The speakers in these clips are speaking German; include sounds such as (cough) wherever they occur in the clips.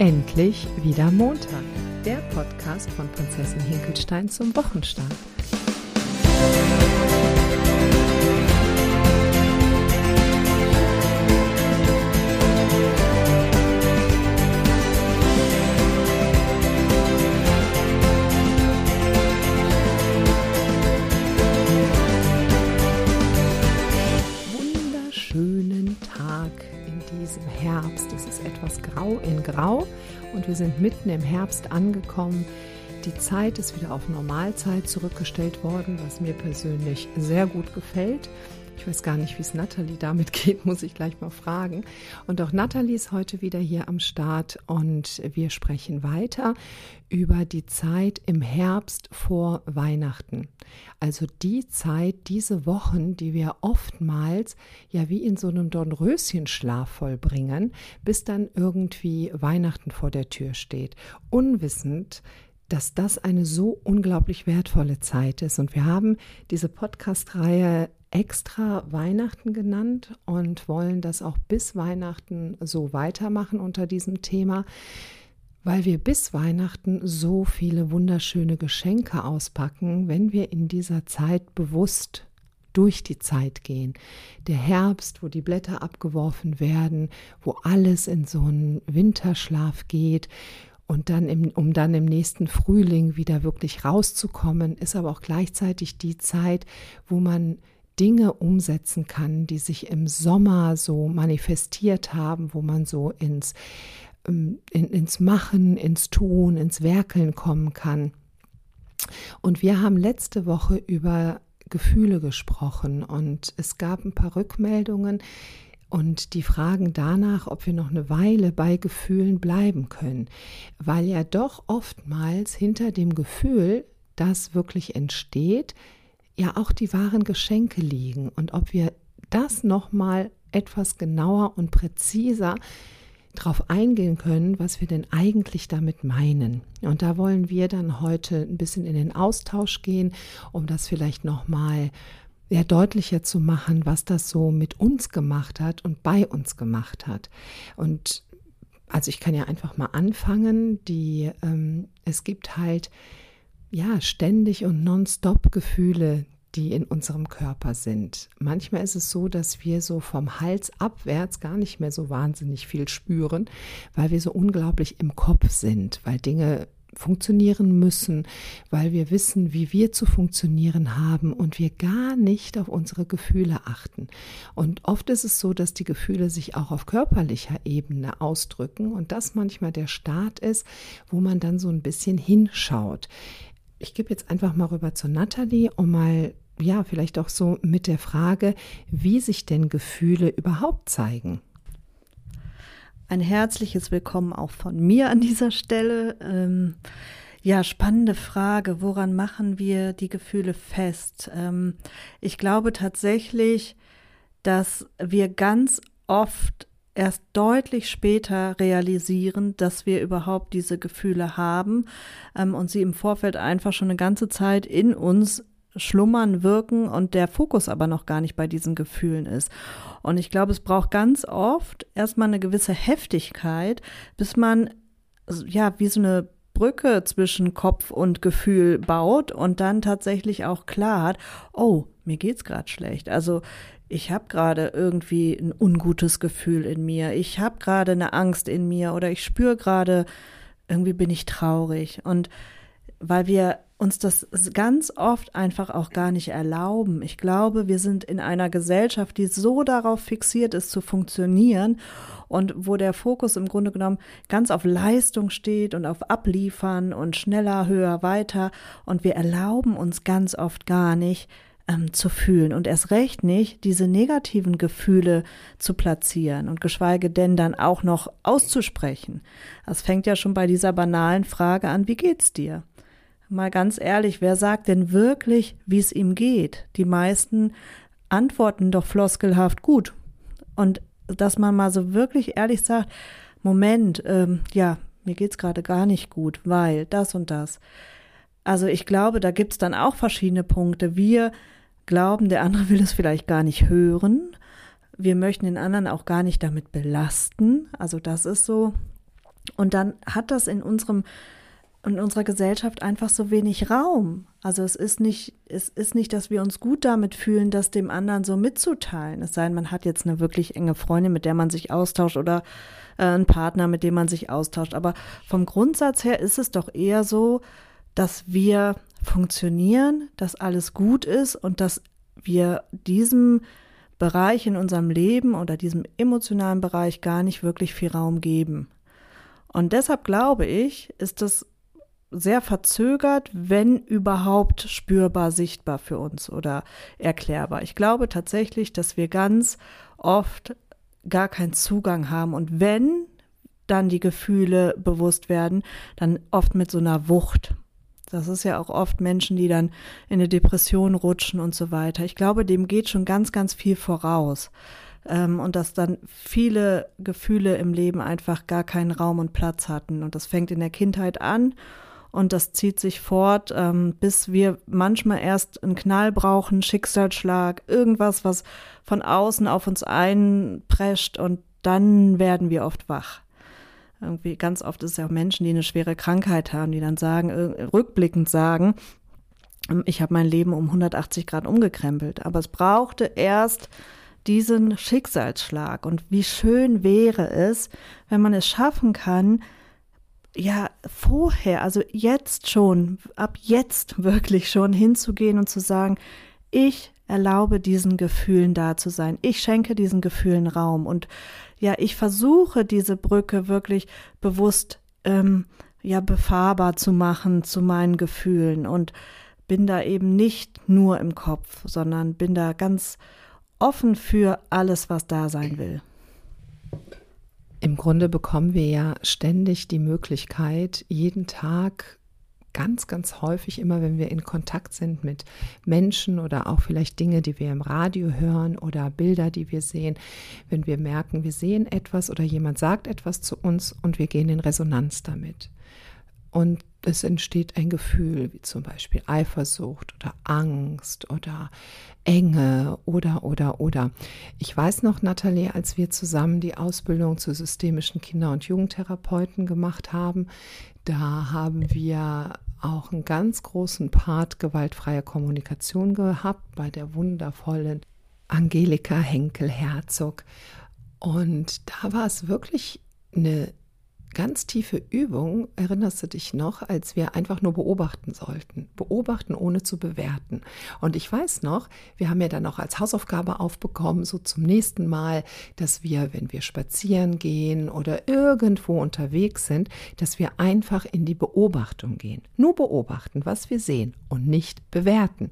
Endlich wieder Montag, der Podcast von Prinzessin Hinkelstein zum Wochenstart. Wir sind mitten im Herbst angekommen. Die Zeit ist wieder auf Normalzeit zurückgestellt worden, was mir persönlich sehr gut gefällt. Ich weiß gar nicht, wie es Nathalie damit (laughs) geht, muss ich gleich mal fragen. Und auch Nathalie ist heute wieder hier am Start und wir sprechen weiter über die Zeit im Herbst vor Weihnachten. Also die Zeit, diese Wochen, die wir oftmals ja wie in so einem Dornröschenschlaf vollbringen, bis dann irgendwie Weihnachten vor der Tür steht. Unwissend, dass das eine so unglaublich wertvolle Zeit ist. Und wir haben diese Podcast-Reihe extra Weihnachten genannt und wollen das auch bis Weihnachten so weitermachen unter diesem Thema, weil wir bis Weihnachten so viele wunderschöne Geschenke auspacken, wenn wir in dieser Zeit bewusst durch die Zeit gehen. Der Herbst, wo die Blätter abgeworfen werden, wo alles in so einen Winterschlaf geht und dann im, um dann im nächsten Frühling wieder wirklich rauszukommen, ist aber auch gleichzeitig die Zeit, wo man Dinge umsetzen kann, die sich im Sommer so manifestiert haben, wo man so ins, ähm, in, ins Machen, ins Tun, ins Werkeln kommen kann. Und wir haben letzte Woche über Gefühle gesprochen und es gab ein paar Rückmeldungen und die Fragen danach, ob wir noch eine Weile bei Gefühlen bleiben können, weil ja doch oftmals hinter dem Gefühl, das wirklich entsteht, ja auch die wahren Geschenke liegen und ob wir das nochmal etwas genauer und präziser darauf eingehen können, was wir denn eigentlich damit meinen. Und da wollen wir dann heute ein bisschen in den Austausch gehen, um das vielleicht nochmal ja, deutlicher zu machen, was das so mit uns gemacht hat und bei uns gemacht hat. Und also ich kann ja einfach mal anfangen, die, ähm, es gibt halt ja, ständig und nonstop Gefühle, die in unserem Körper sind. Manchmal ist es so, dass wir so vom Hals abwärts gar nicht mehr so wahnsinnig viel spüren, weil wir so unglaublich im Kopf sind, weil Dinge funktionieren müssen, weil wir wissen, wie wir zu funktionieren haben und wir gar nicht auf unsere Gefühle achten. Und oft ist es so, dass die Gefühle sich auch auf körperlicher Ebene ausdrücken und das manchmal der Start ist, wo man dann so ein bisschen hinschaut ich gebe jetzt einfach mal rüber zu Nathalie, um mal, ja, vielleicht auch so mit der Frage, wie sich denn Gefühle überhaupt zeigen. Ein herzliches Willkommen auch von mir an dieser Stelle. Ähm, ja, spannende Frage. Woran machen wir die Gefühle fest? Ähm, ich glaube tatsächlich, dass wir ganz oft erst deutlich später realisieren, dass wir überhaupt diese Gefühle haben ähm, und sie im Vorfeld einfach schon eine ganze Zeit in uns schlummern, wirken und der Fokus aber noch gar nicht bei diesen Gefühlen ist. Und ich glaube, es braucht ganz oft erstmal eine gewisse Heftigkeit, bis man ja wie so eine Brücke zwischen Kopf und Gefühl baut und dann tatsächlich auch klar hat, oh, mir geht's gerade schlecht. Also ich habe gerade irgendwie ein ungutes Gefühl in mir, ich habe gerade eine Angst in mir oder ich spüre gerade, irgendwie bin ich traurig. Und weil wir uns das ganz oft einfach auch gar nicht erlauben. Ich glaube, wir sind in einer Gesellschaft, die so darauf fixiert ist, zu funktionieren und wo der Fokus im Grunde genommen ganz auf Leistung steht und auf Abliefern und schneller, höher, weiter. Und wir erlauben uns ganz oft gar nicht, ähm, zu fühlen und erst recht nicht diese negativen Gefühle zu platzieren und geschweige denn dann auch noch auszusprechen. Das fängt ja schon bei dieser banalen Frage an, wie geht's dir? Mal ganz ehrlich, wer sagt denn wirklich, wie es ihm geht? Die meisten antworten doch floskelhaft gut. Und dass man mal so wirklich ehrlich sagt, Moment, ähm, ja, mir geht's gerade gar nicht gut, weil das und das. Also ich glaube, da gibt's dann auch verschiedene Punkte. Wir glauben, der andere will es vielleicht gar nicht hören. Wir möchten den anderen auch gar nicht damit belasten. Also das ist so. Und dann hat das in unserem in unserer Gesellschaft einfach so wenig Raum. Also es ist nicht, es ist nicht, dass wir uns gut damit fühlen, das dem anderen so mitzuteilen. Es sei denn, man hat jetzt eine wirklich enge Freundin, mit der man sich austauscht oder äh, einen Partner, mit dem man sich austauscht. Aber vom Grundsatz her ist es doch eher so, dass wir funktionieren, dass alles gut ist und dass wir diesem Bereich in unserem Leben oder diesem emotionalen Bereich gar nicht wirklich viel Raum geben. Und deshalb glaube ich, ist das sehr verzögert, wenn überhaupt spürbar sichtbar für uns oder erklärbar. Ich glaube tatsächlich, dass wir ganz oft gar keinen Zugang haben und wenn dann die Gefühle bewusst werden, dann oft mit so einer Wucht. Das ist ja auch oft Menschen, die dann in eine Depression rutschen und so weiter. Ich glaube, dem geht schon ganz, ganz viel voraus. Ähm, und dass dann viele Gefühle im Leben einfach gar keinen Raum und Platz hatten. Und das fängt in der Kindheit an und das zieht sich fort, ähm, bis wir manchmal erst einen Knall brauchen, Schicksalsschlag, irgendwas, was von außen auf uns einprescht und dann werden wir oft wach. Irgendwie ganz oft ist es ja auch Menschen, die eine schwere Krankheit haben, die dann sagen, rückblickend sagen, ähm, ich habe mein Leben um 180 Grad umgekrempelt. Aber es brauchte erst diesen Schicksalsschlag. Und wie schön wäre es, wenn man es schaffen kann, ja, vorher, also jetzt schon, ab jetzt wirklich schon hinzugehen und zu sagen, ich erlaube diesen Gefühlen da zu sein. Ich schenke diesen Gefühlen Raum und ja, ich versuche diese Brücke wirklich bewusst ähm, ja befahrbar zu machen zu meinen Gefühlen und bin da eben nicht nur im Kopf, sondern bin da ganz offen für alles, was da sein will. Im Grunde bekommen wir ja ständig die Möglichkeit, jeden Tag ganz, ganz häufig, immer wenn wir in Kontakt sind mit Menschen oder auch vielleicht Dinge, die wir im Radio hören oder Bilder, die wir sehen, wenn wir merken, wir sehen etwas oder jemand sagt etwas zu uns und wir gehen in Resonanz damit. Und es entsteht ein Gefühl wie zum Beispiel Eifersucht oder Angst oder Enge oder, oder, oder. Ich weiß noch, Nathalie, als wir zusammen die Ausbildung zu systemischen Kinder- und Jugendtherapeuten gemacht haben, da haben wir auch einen ganz großen Part gewaltfreie Kommunikation gehabt bei der wundervollen Angelika Henkel-Herzog. Und da war es wirklich eine ganz tiefe Übung, erinnerst du dich noch, als wir einfach nur beobachten sollten. Beobachten, ohne zu bewerten. Und ich weiß noch, wir haben ja dann auch als Hausaufgabe aufbekommen, so zum nächsten Mal, dass wir, wenn wir spazieren gehen oder irgendwo unterwegs sind, dass wir einfach in die Beobachtung gehen. Nur beobachten, was wir sehen und nicht bewerten.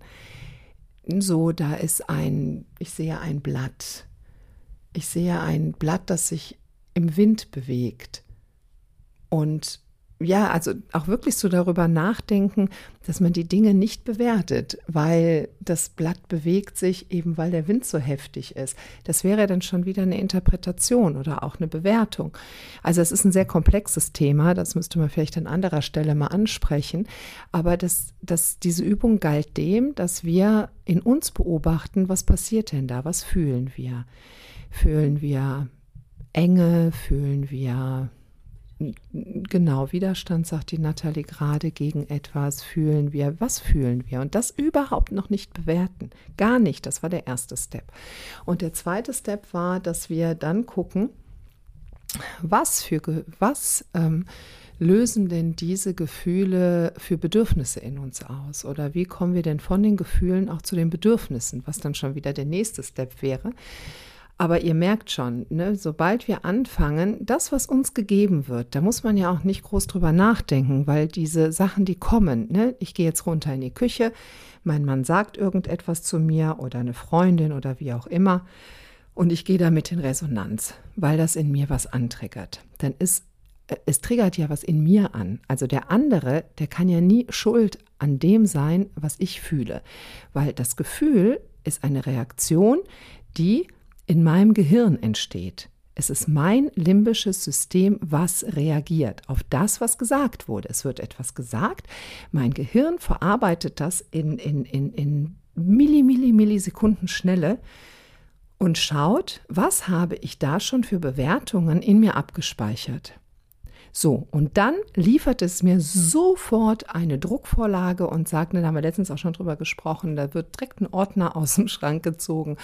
So, da ist ein, ich sehe ein Blatt. Ich sehe ein Blatt, das sich im Wind bewegt. Und ja, also auch wirklich so darüber nachdenken, dass man die Dinge nicht bewertet, weil das Blatt bewegt sich eben, weil der Wind so heftig ist. Das wäre dann schon wieder eine Interpretation oder auch eine Bewertung. Also es ist ein sehr komplexes Thema, das müsste man vielleicht an anderer Stelle mal ansprechen. Aber das, das, diese Übung galt dem, dass wir in uns beobachten, was passiert denn da, was fühlen wir? Fühlen wir Enge, fühlen wir genau, Widerstand, sagt die Nathalie gerade gegen etwas, fühlen wir, was fühlen wir? Und das überhaupt noch nicht bewerten. Gar nicht. Das war der erste Step. Und der zweite Step war, dass wir dann gucken, was für, was, ähm, lösen denn diese Gefühle für Bedürfnisse in uns aus? Oder wie kommen wir denn von den Gefühlen auch zu den Bedürfnissen, was dann schon wieder der nächste Step wäre? Aber ihr merkt schon, ne, sobald wir anfangen, das, was uns gegeben wird, da muss man ja auch nicht groß drüber nachdenken, weil diese Sachen, die kommen, ne, ich gehe jetzt runter in die Küche, mein Mann sagt irgendetwas zu mir oder eine Freundin oder wie auch immer, und ich gehe damit in Resonanz, weil das in mir was antriggert. Dann ist äh, es triggert ja was in mir an. Also der andere, der kann ja nie schuld an dem sein, was ich fühle, weil das Gefühl ist eine Reaktion, die in meinem Gehirn entsteht. Es ist mein limbisches System, was reagiert auf das, was gesagt wurde. Es wird etwas gesagt, mein Gehirn verarbeitet das in, in, in, in Milli, Milli, Millisekunden Schnelle und schaut, was habe ich da schon für Bewertungen in mir abgespeichert. So, und dann liefert es mir sofort eine Druckvorlage und sagt, ne, da haben wir letztens auch schon drüber gesprochen, da wird direkt ein Ordner (laughs) aus dem Schrank gezogen.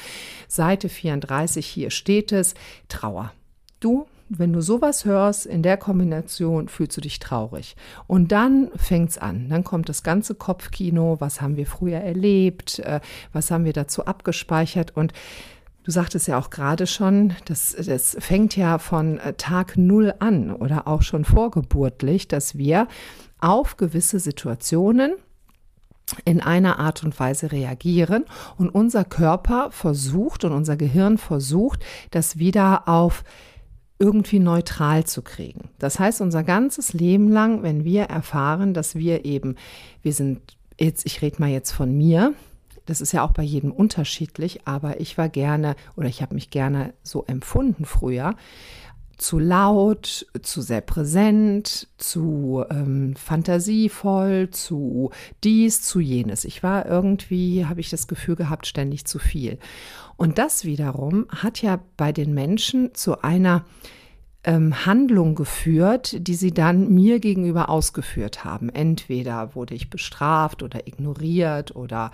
Seite 34, hier steht es, Trauer. Du wenn du sowas hörst, in der Kombination fühlst du dich traurig. Und dann fängt's an. Dann kommt das ganze Kopfkino. Was haben wir früher erlebt? Äh, was haben wir dazu abgespeichert? Und Du sagtest ja auch gerade schon, das, das fängt ja von äh, Tag Null an oder auch schon vorgeburtlich, dass wir auf gewisse Situationen in einer Art und Weise reagieren und unser Körper versucht und unser Gehirn versucht, das wieder auf irgendwie neutral zu kriegen. Das heißt, unser ganzes Leben lang, wenn wir erfahren, dass wir eben, wir sind jetzt, ich rede mal jetzt von mir, das ist ja auch bei jedem unterschiedlich, aber ich war gerne oder ich habe mich gerne so empfunden früher, zu laut, zu sehr präsent, zu ähm, fantasievoll, zu dies, zu jenes. Ich war irgendwie, habe ich das Gefühl gehabt, ständig zu viel. Und das wiederum hat ja bei den Menschen zu einer ähm, Handlung geführt, die sie dann mir gegenüber ausgeführt haben. Entweder wurde ich bestraft oder ignoriert oder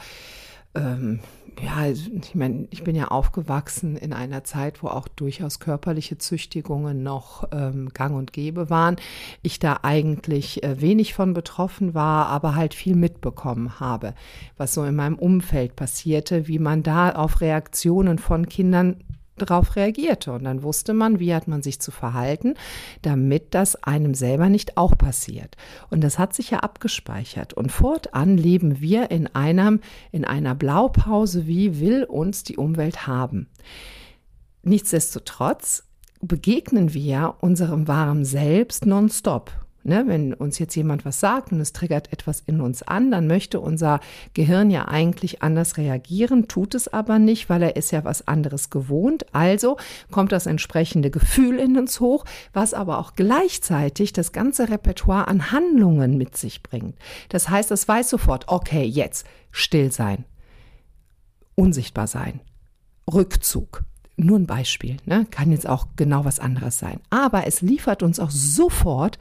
ähm, ja, ich meine, ich bin ja aufgewachsen in einer Zeit, wo auch durchaus körperliche Züchtigungen noch ähm, gang und gäbe waren. Ich da eigentlich äh, wenig von betroffen war, aber halt viel mitbekommen habe, was so in meinem Umfeld passierte, wie man da auf Reaktionen von Kindern darauf reagierte. Und dann wusste man, wie hat man sich zu verhalten, damit das einem selber nicht auch passiert. Und das hat sich ja abgespeichert. Und fortan leben wir in einem, in einer Blaupause, wie will uns die Umwelt haben. Nichtsdestotrotz begegnen wir unserem wahren Selbst nonstop. Ne, wenn uns jetzt jemand was sagt und es triggert etwas in uns an, dann möchte unser Gehirn ja eigentlich anders reagieren, tut es aber nicht, weil er ist ja was anderes gewohnt. Also kommt das entsprechende Gefühl in uns hoch, was aber auch gleichzeitig das ganze Repertoire an Handlungen mit sich bringt. Das heißt, es weiß sofort, okay, jetzt still sein, unsichtbar sein, Rückzug, nur ein Beispiel, ne? kann jetzt auch genau was anderes sein. Aber es liefert uns auch sofort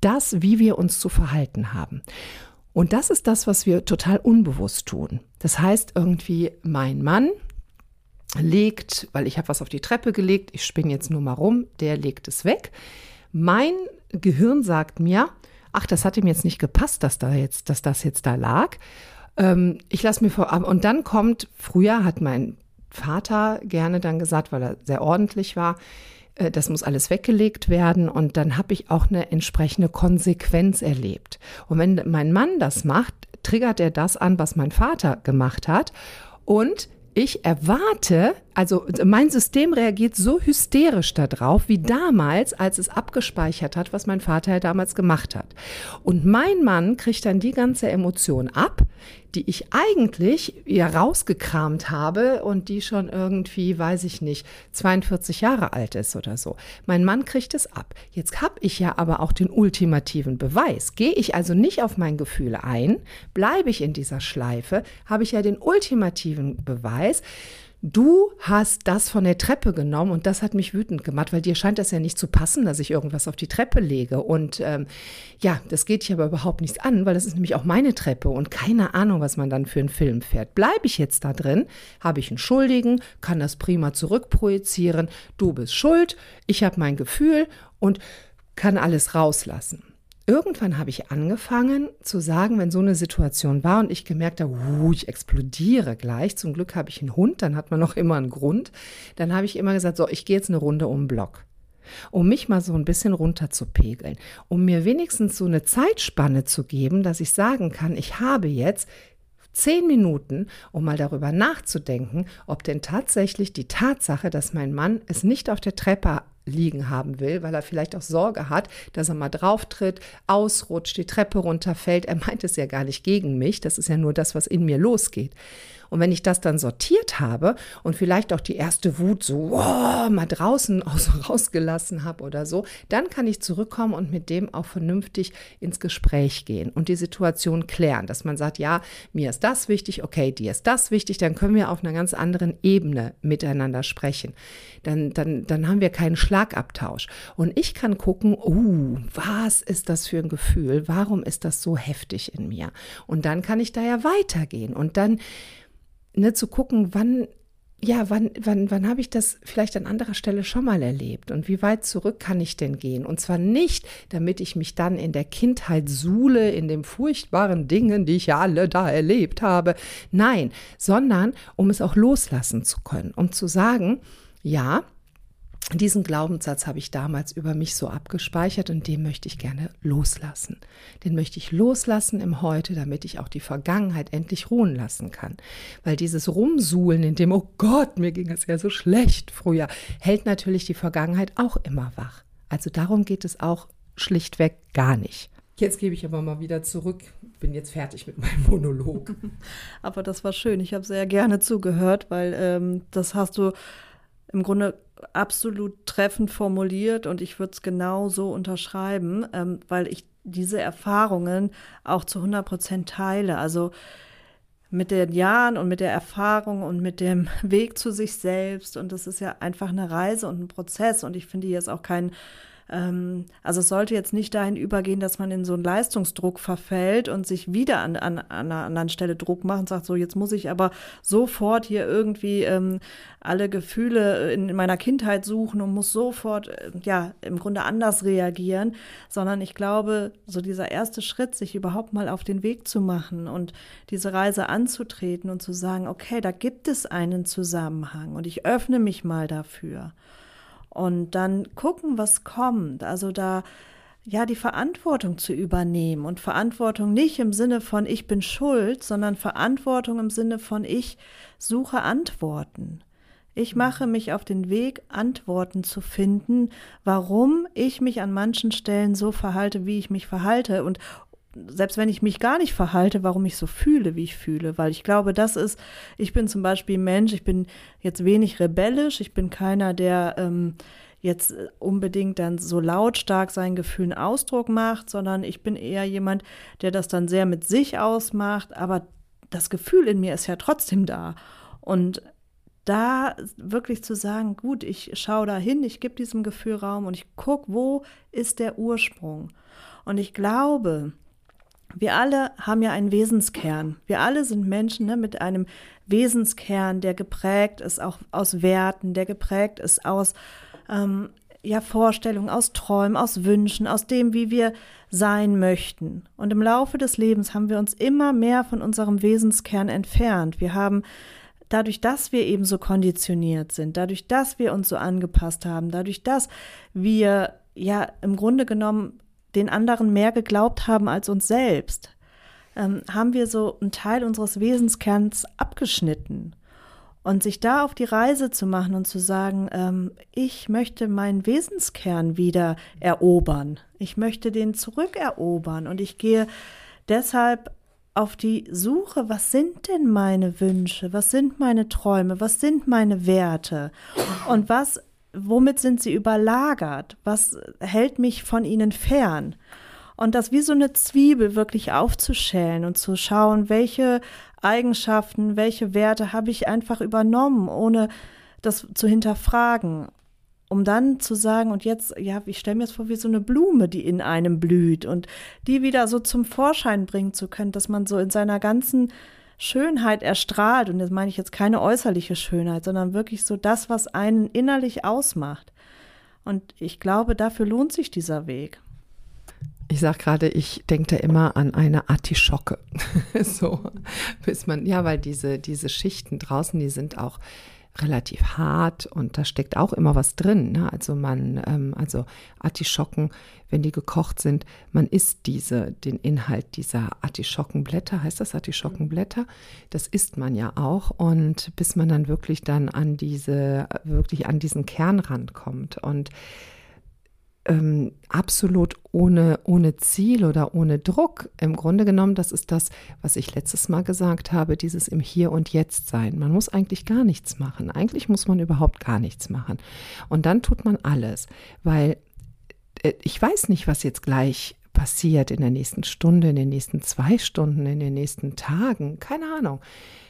das, wie wir uns zu verhalten haben. Und das ist das, was wir total unbewusst tun. Das heißt irgendwie, mein Mann legt, weil ich habe was auf die Treppe gelegt, ich spinne jetzt nur mal rum, der legt es weg. Mein Gehirn sagt mir, ach, das hat ihm jetzt nicht gepasst, dass da jetzt, dass das jetzt da lag. Ähm, ich lasse mir vor, und dann kommt, früher hat mein Vater gerne dann gesagt, weil er sehr ordentlich war, das muss alles weggelegt werden und dann habe ich auch eine entsprechende Konsequenz erlebt. Und wenn mein Mann das macht, triggert er das an, was mein Vater gemacht hat und ich erwarte, also mein System reagiert so hysterisch darauf, wie damals, als es abgespeichert hat, was mein Vater ja damals gemacht hat. Und mein Mann kriegt dann die ganze Emotion ab, die ich eigentlich ja rausgekramt habe und die schon irgendwie, weiß ich nicht, 42 Jahre alt ist oder so. Mein Mann kriegt es ab. Jetzt habe ich ja aber auch den ultimativen Beweis. Gehe ich also nicht auf mein Gefühl ein, bleibe ich in dieser Schleife, habe ich ja den ultimativen Beweis du hast das von der Treppe genommen und das hat mich wütend gemacht, weil dir scheint das ja nicht zu passen, dass ich irgendwas auf die Treppe lege. Und ähm, ja, das geht dich aber überhaupt nichts an, weil das ist nämlich auch meine Treppe und keine Ahnung, was man dann für einen Film fährt. Bleibe ich jetzt da drin, habe ich einen Schuldigen, kann das prima zurückprojizieren, du bist schuld, ich habe mein Gefühl und kann alles rauslassen irgendwann habe ich angefangen zu sagen, wenn so eine Situation war und ich gemerkt habe, uh, ich explodiere gleich. Zum Glück habe ich einen Hund, dann hat man noch immer einen Grund. Dann habe ich immer gesagt, so, ich gehe jetzt eine Runde um den Block. Um mich mal so ein bisschen runter zu pegeln, um mir wenigstens so eine Zeitspanne zu geben, dass ich sagen kann, ich habe jetzt zehn Minuten, um mal darüber nachzudenken, ob denn tatsächlich die Tatsache, dass mein Mann es nicht auf der Treppe liegen haben will, weil er vielleicht auch Sorge hat, dass er mal drauftritt, ausrutscht, die Treppe runterfällt. Er meint es ja gar nicht gegen mich, das ist ja nur das, was in mir losgeht. Und wenn ich das dann sortiert habe und vielleicht auch die erste Wut so wow, mal draußen aus, rausgelassen habe oder so, dann kann ich zurückkommen und mit dem auch vernünftig ins Gespräch gehen und die Situation klären, dass man sagt, ja, mir ist das wichtig, okay, dir ist das wichtig, dann können wir auf einer ganz anderen Ebene miteinander sprechen. Dann, dann, dann haben wir keinen Schlagabtausch. Und ich kann gucken, uh, was ist das für ein Gefühl? Warum ist das so heftig in mir? Und dann kann ich da ja weitergehen und dann ne, zu gucken, wann ja, wann, wann, wann habe ich das vielleicht an anderer Stelle schon mal erlebt und wie weit zurück kann ich denn gehen? Und zwar nicht, damit ich mich dann in der Kindheit suhle, in den furchtbaren Dingen, die ich ja alle da erlebt habe. Nein, sondern um es auch loslassen zu können, um zu sagen, ja, diesen Glaubenssatz habe ich damals über mich so abgespeichert und den möchte ich gerne loslassen. Den möchte ich loslassen im Heute, damit ich auch die Vergangenheit endlich ruhen lassen kann. Weil dieses Rumsuhlen in dem, oh Gott, mir ging es ja so schlecht früher, hält natürlich die Vergangenheit auch immer wach. Also darum geht es auch schlichtweg gar nicht. Jetzt gebe ich aber mal wieder zurück. Bin jetzt fertig mit meinem Monolog. (laughs) aber das war schön. Ich habe sehr gerne zugehört, weil ähm, das hast du im Grunde absolut treffend formuliert und ich würde es genau so unterschreiben, ähm, weil ich diese Erfahrungen auch zu 100 Prozent teile. Also mit den Jahren und mit der Erfahrung und mit dem Weg zu sich selbst. Und das ist ja einfach eine Reise und ein Prozess. Und ich finde hier ist auch kein ähm, also es sollte jetzt nicht dahin übergehen, dass man in so einen Leistungsdruck verfällt und sich wieder an, an, an einer anderen Stelle Druck macht und sagt, so jetzt muss ich aber sofort hier irgendwie ähm, alle Gefühle in meiner Kindheit suchen und muss sofort, äh, ja, im Grunde anders reagieren, sondern ich glaube, so dieser erste Schritt, sich überhaupt mal auf den Weg zu machen und diese Reise anzutreten und zu sagen, okay, da gibt es einen Zusammenhang und ich öffne mich mal dafür und dann gucken, was kommt. Also da ja die Verantwortung zu übernehmen und Verantwortung nicht im Sinne von ich bin schuld, sondern Verantwortung im Sinne von ich suche Antworten. Ich mhm. mache mich auf den Weg, Antworten zu finden, warum ich mich an manchen Stellen so verhalte, wie ich mich verhalte und selbst wenn ich mich gar nicht verhalte, warum ich so fühle, wie ich fühle. Weil ich glaube, das ist, ich bin zum Beispiel Mensch, ich bin jetzt wenig rebellisch, ich bin keiner, der ähm, jetzt unbedingt dann so lautstark seinen Gefühlen Ausdruck macht, sondern ich bin eher jemand, der das dann sehr mit sich ausmacht, aber das Gefühl in mir ist ja trotzdem da. Und da wirklich zu sagen, gut, ich schaue da hin, ich gebe diesem Gefühl Raum und ich gucke, wo ist der Ursprung. Und ich glaube, wir alle haben ja einen Wesenskern. Wir alle sind Menschen ne, mit einem Wesenskern, der geprägt ist auch aus Werten, der geprägt ist aus ähm, ja, Vorstellungen, aus Träumen, aus Wünschen, aus dem, wie wir sein möchten. Und im Laufe des Lebens haben wir uns immer mehr von unserem Wesenskern entfernt. Wir haben dadurch, dass wir eben so konditioniert sind, dadurch, dass wir uns so angepasst haben, dadurch, dass wir ja im Grunde genommen den anderen mehr geglaubt haben als uns selbst, ähm, haben wir so einen Teil unseres Wesenskerns abgeschnitten. Und sich da auf die Reise zu machen und zu sagen, ähm, ich möchte meinen Wesenskern wieder erobern. Ich möchte den zurückerobern. Und ich gehe deshalb auf die Suche, was sind denn meine Wünsche, was sind meine Träume, was sind meine Werte und was womit sind sie überlagert? Was hält mich von ihnen fern? Und das wie so eine Zwiebel wirklich aufzuschälen und zu schauen, welche Eigenschaften, welche Werte habe ich einfach übernommen, ohne das zu hinterfragen. Um dann zu sagen, und jetzt, ja, ich stelle mir jetzt vor, wie so eine Blume, die in einem blüht und die wieder so zum Vorschein bringen zu können, dass man so in seiner ganzen Schönheit erstrahlt, und das meine ich jetzt keine äußerliche Schönheit, sondern wirklich so das, was einen innerlich ausmacht. Und ich glaube, dafür lohnt sich dieser Weg. Ich sage gerade, ich denke da immer an eine Artischocke. (laughs) so, bis man, ja, weil diese, diese Schichten draußen, die sind auch relativ hart und da steckt auch immer was drin. Ne? Also man, ähm, also Artischocken, wenn die gekocht sind, man isst diese, den Inhalt dieser Artischockenblätter, heißt das Artischockenblätter? Das isst man ja auch und bis man dann wirklich dann an diese, wirklich an diesen Kern rankommt und ähm, absolut ohne, ohne Ziel oder ohne Druck. Im Grunde genommen, das ist das, was ich letztes Mal gesagt habe, dieses im Hier und Jetzt sein. Man muss eigentlich gar nichts machen. Eigentlich muss man überhaupt gar nichts machen. Und dann tut man alles, weil äh, ich weiß nicht, was jetzt gleich passiert in der nächsten Stunde, in den nächsten zwei Stunden, in den nächsten Tagen. Keine Ahnung.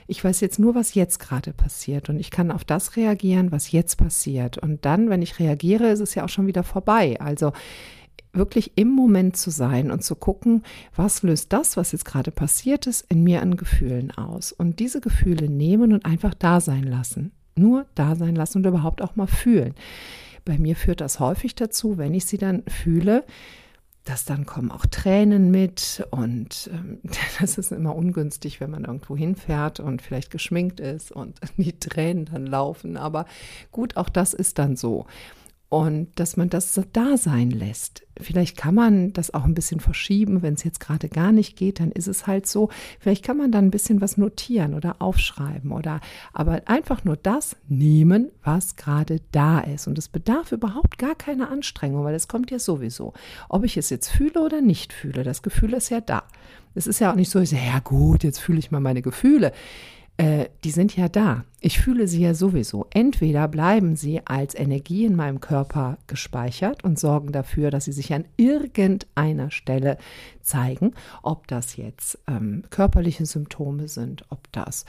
Ich weiß jetzt nur, was jetzt gerade passiert und ich kann auf das reagieren, was jetzt passiert. Und dann, wenn ich reagiere, ist es ja auch schon wieder vorbei. Also wirklich im Moment zu sein und zu gucken, was löst das, was jetzt gerade passiert ist, in mir an Gefühlen aus. Und diese Gefühle nehmen und einfach da sein lassen. Nur da sein lassen und überhaupt auch mal fühlen. Bei mir führt das häufig dazu, wenn ich sie dann fühle, dass dann kommen auch Tränen mit und ähm, (laughs) das ist immer ungünstig, wenn man irgendwo hinfährt und vielleicht geschminkt ist und (laughs) die Tränen dann laufen. Aber gut, auch das ist dann so und dass man das da sein lässt. Vielleicht kann man das auch ein bisschen verschieben, wenn es jetzt gerade gar nicht geht, dann ist es halt so. Vielleicht kann man dann ein bisschen was notieren oder aufschreiben oder aber einfach nur das nehmen, was gerade da ist. Und es bedarf überhaupt gar keine Anstrengung, weil es kommt ja sowieso. Ob ich es jetzt fühle oder nicht fühle, das Gefühl ist ja da. Es ist ja auch nicht so, ich sage, ja gut, jetzt fühle ich mal meine Gefühle äh, die sind ja da. Ich fühle sie ja sowieso. Entweder bleiben sie als Energie in meinem Körper gespeichert und sorgen dafür, dass sie sich an irgendeiner Stelle zeigen, ob das jetzt ähm, körperliche Symptome sind, ob das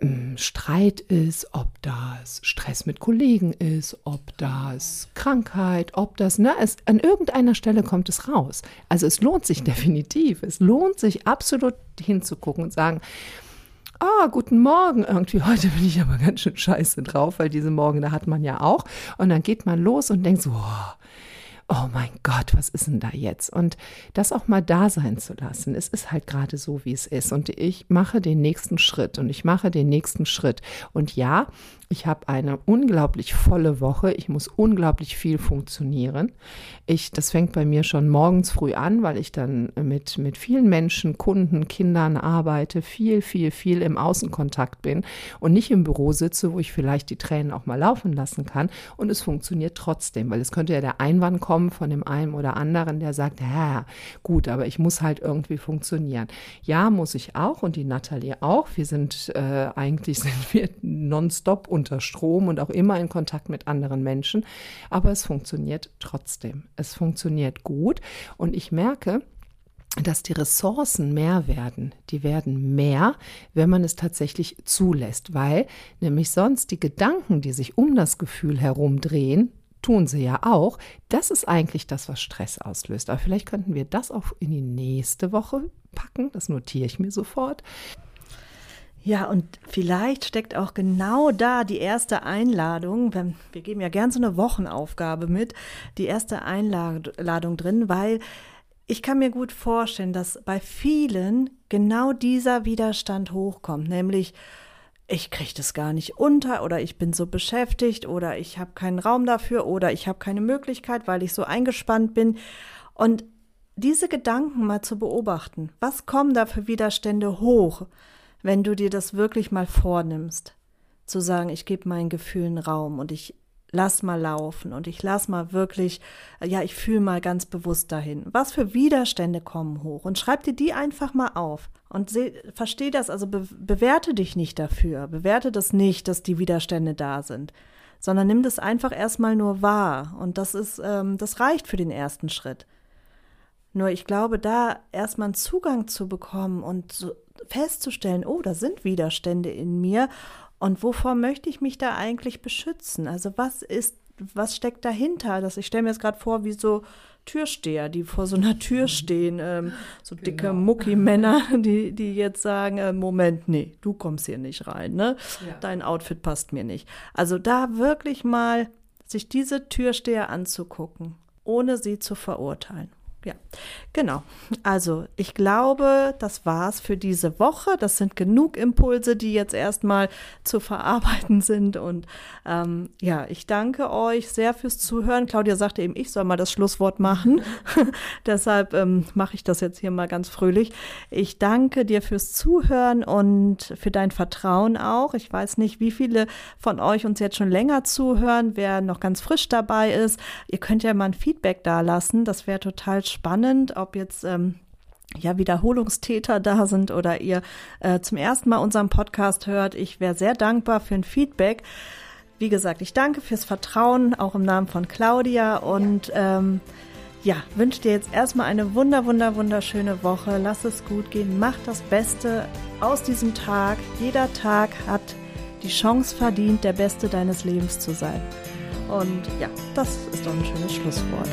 ähm, Streit ist, ob das Stress mit Kollegen ist, ob das Krankheit, ob das, ne, es, an irgendeiner Stelle kommt es raus. Also es lohnt sich (laughs) definitiv, es lohnt sich absolut hinzugucken und sagen, ah, guten Morgen, irgendwie (laughs) heute bin ich aber ganz schön scheiße drauf, weil diese Morgen, da hat man ja auch. Und dann geht man los und denkt so, oh, oh mein Gott, was ist denn da jetzt? Und das auch mal da sein zu lassen. Es ist halt gerade so, wie es ist. Und ich mache den nächsten Schritt und ich mache den nächsten Schritt. Und ja, ich habe eine unglaublich volle Woche. Ich muss unglaublich viel funktionieren. Ich, das fängt bei mir schon morgens früh an, weil ich dann mit, mit vielen Menschen, Kunden, Kindern arbeite, viel, viel, viel im Außenkontakt bin und nicht im Büro sitze, wo ich vielleicht die Tränen auch mal laufen lassen kann. Und es funktioniert trotzdem, weil es könnte ja der Einwand kommen von dem einen oder anderen, der sagt, ja, gut, aber ich muss halt irgendwie funktionieren. Ja, muss ich auch und die Nathalie auch. Wir sind äh, eigentlich (laughs) sind wir nonstop unter Strom und auch immer in Kontakt mit anderen Menschen. Aber es funktioniert trotzdem. Es funktioniert gut. Und ich merke, dass die Ressourcen mehr werden. Die werden mehr, wenn man es tatsächlich zulässt, weil nämlich sonst die Gedanken, die sich um das Gefühl herumdrehen, tun sie ja auch. Das ist eigentlich das, was Stress auslöst. Aber vielleicht könnten wir das auch in die nächste Woche packen. Das notiere ich mir sofort. Ja, und vielleicht steckt auch genau da die erste Einladung, wir geben ja gern so eine Wochenaufgabe mit, die erste Einladung drin, weil ich kann mir gut vorstellen, dass bei vielen genau dieser Widerstand hochkommt, nämlich ich kriege das gar nicht unter oder ich bin so beschäftigt oder ich habe keinen Raum dafür oder ich habe keine Möglichkeit, weil ich so eingespannt bin. Und diese Gedanken mal zu beobachten, was kommen da für Widerstände hoch? Wenn du dir das wirklich mal vornimmst, zu sagen, ich gebe meinen Gefühlen Raum und ich lass mal laufen und ich lass mal wirklich, ja, ich fühle mal ganz bewusst dahin. Was für Widerstände kommen hoch und schreib dir die einfach mal auf und seh, versteh das, also be bewerte dich nicht dafür, bewerte das nicht, dass die Widerstände da sind, sondern nimm das einfach erstmal nur wahr und das ist, ähm, das reicht für den ersten Schritt. Nur ich glaube, da erstmal einen Zugang zu bekommen und so festzustellen, oh, da sind Widerstände in mir und wovor möchte ich mich da eigentlich beschützen? Also was ist, was steckt dahinter? Das, ich stelle mir jetzt gerade vor, wie so Türsteher, die vor so einer Tür mhm. stehen, ähm, so genau. dicke Muckimänner, (laughs) die, die jetzt sagen, äh, Moment, nee, du kommst hier nicht rein, ne? Ja. Dein Outfit passt mir nicht. Also da wirklich mal sich diese Türsteher anzugucken, ohne sie zu verurteilen. Ja, genau. Also ich glaube, das war's für diese Woche. Das sind genug Impulse, die jetzt erstmal zu verarbeiten sind. Und ähm, ja, ich danke euch sehr fürs Zuhören. Claudia sagte eben, ich soll mal das Schlusswort machen. (laughs) Deshalb ähm, mache ich das jetzt hier mal ganz fröhlich. Ich danke dir fürs Zuhören und für dein Vertrauen auch. Ich weiß nicht, wie viele von euch uns jetzt schon länger zuhören, wer noch ganz frisch dabei ist. Ihr könnt ja mal ein Feedback da lassen. Das wäre total spannend, ob jetzt ähm, ja, Wiederholungstäter da sind oder ihr äh, zum ersten Mal unseren Podcast hört. Ich wäre sehr dankbar für ein Feedback. Wie gesagt, ich danke fürs Vertrauen, auch im Namen von Claudia und ähm, ja, wünsche dir jetzt erstmal eine wunder, wunder, wunderschöne Woche. Lass es gut gehen. Mach das Beste aus diesem Tag. Jeder Tag hat die Chance verdient, der Beste deines Lebens zu sein. Und ja, das ist doch ein schönes Schlusswort.